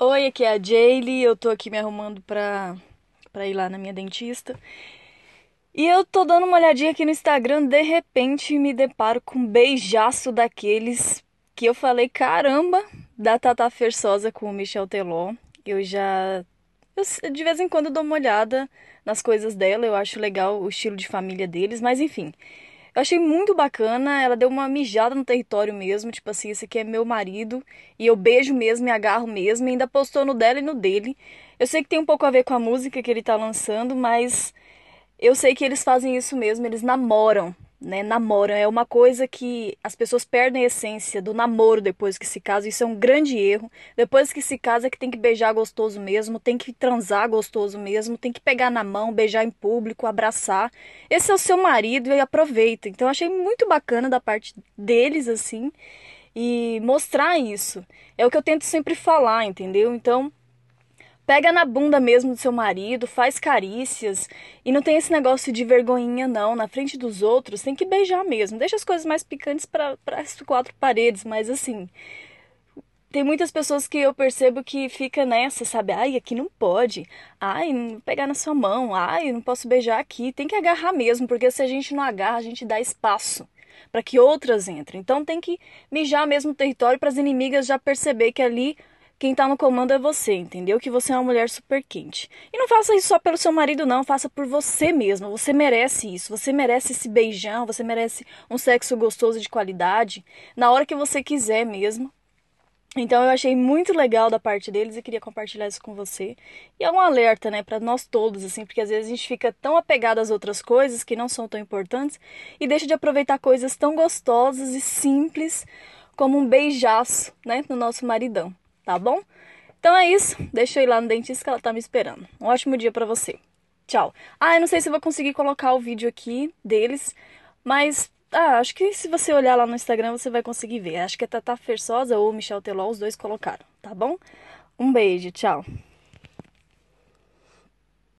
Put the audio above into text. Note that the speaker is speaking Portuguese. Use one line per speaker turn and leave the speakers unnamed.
Oi, aqui é a Jaylee. Eu tô aqui me arrumando pra, pra ir lá na minha dentista. E eu tô dando uma olhadinha aqui no Instagram, de repente me deparo com um beijaço daqueles que eu falei, caramba, da Tata Fersosa com o Michel Teló. Eu já. Eu, de vez em quando dou uma olhada nas coisas dela, eu acho legal o estilo de família deles, mas enfim. Eu achei muito bacana, ela deu uma mijada no território mesmo, tipo assim, esse aqui é meu marido, e eu beijo mesmo, me agarro mesmo, e ainda postou no dela e no dele. Eu sei que tem um pouco a ver com a música que ele tá lançando, mas eu sei que eles fazem isso mesmo, eles namoram né, namoram. É uma coisa que as pessoas perdem a essência do namoro depois que se casam. Isso é um grande erro. Depois que se casa, é que tem que beijar gostoso mesmo, tem que transar gostoso mesmo, tem que pegar na mão, beijar em público, abraçar. Esse é o seu marido e aproveita. Então, achei muito bacana da parte deles, assim, e mostrar isso. É o que eu tento sempre falar, entendeu? Então, Pega na bunda mesmo do seu marido, faz carícias e não tem esse negócio de vergonhinha não, na frente dos outros, tem que beijar mesmo. Deixa as coisas mais picantes para as quatro paredes, mas assim, tem muitas pessoas que eu percebo que fica nessa, sabe? Ai, aqui não pode. Ai, não pegar na sua mão. Ai, não posso beijar aqui. Tem que agarrar mesmo, porque se a gente não agarra, a gente dá espaço para que outras entrem. Então tem que mijar mesmo o território para as inimigas já perceber que ali quem tá no comando é você, entendeu? Que você é uma mulher super quente. E não faça isso só pelo seu marido, não. Faça por você mesma. Você merece isso. Você merece esse beijão. Você merece um sexo gostoso de qualidade. Na hora que você quiser mesmo. Então eu achei muito legal da parte deles e queria compartilhar isso com você. E é um alerta, né, para nós todos, assim, porque às vezes a gente fica tão apegado às outras coisas que não são tão importantes e deixa de aproveitar coisas tão gostosas e simples como um beijaço, né, no nosso maridão tá bom? Então é isso, deixa eu ir lá no dentista que ela tá me esperando. Um ótimo dia para você. Tchau. Ah, eu não sei se vou conseguir colocar o vídeo aqui deles, mas ah, acho que se você olhar lá no Instagram você vai conseguir ver. Acho que é Tata Fersosa ou Michel Teló, os dois colocaram, tá bom? Um beijo, tchau.